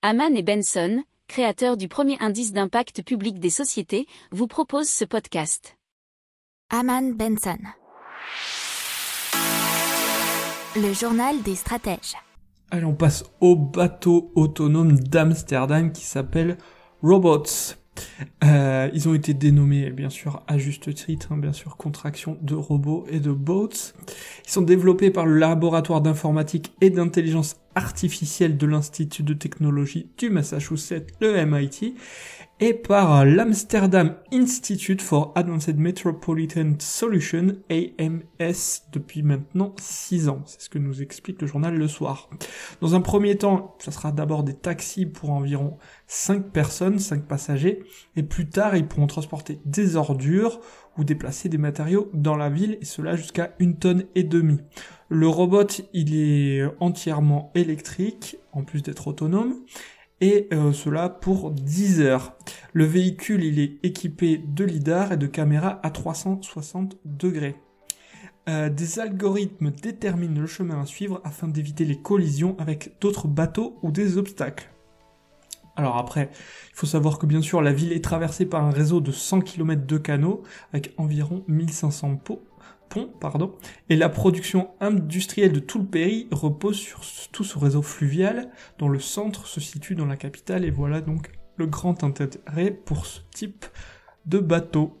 Haman et Benson, créateurs du premier indice d'impact public des sociétés, vous proposent ce podcast. Haman Benson. Le journal des stratèges. Allez, on passe au bateau autonome d'Amsterdam qui s'appelle Robots. Euh, ils ont été dénommés, bien sûr, à juste titre, hein, bien sûr, contraction de robots et de boats. Ils sont développés par le laboratoire d'informatique et d'intelligence artificielle de l'Institut de technologie du Massachusetts, le MIT, et par l'Amsterdam Institute for Advanced Metropolitan Solutions, AMS, depuis maintenant 6 ans. C'est ce que nous explique le journal Le Soir. Dans un premier temps, ça sera d'abord des taxis pour environ 5 personnes, 5 passagers, et plus tard, ils pourront transporter des ordures ou déplacer des matériaux dans la ville, et cela jusqu'à une tonne et demie. Le robot, il est entièrement électrique, en plus d'être autonome, et euh, cela pour 10 heures. Le véhicule il est équipé de lidar et de caméras à 360 degrés. Euh, des algorithmes déterminent le chemin à suivre afin d'éviter les collisions avec d'autres bateaux ou des obstacles. Alors après, il faut savoir que bien sûr la ville est traversée par un réseau de 100 km de canaux avec environ 1500 pots pont, pardon, et la production industrielle de tout le pays repose sur tout ce réseau fluvial dont le centre se situe dans la capitale et voilà donc le grand intérêt pour ce type de bateau.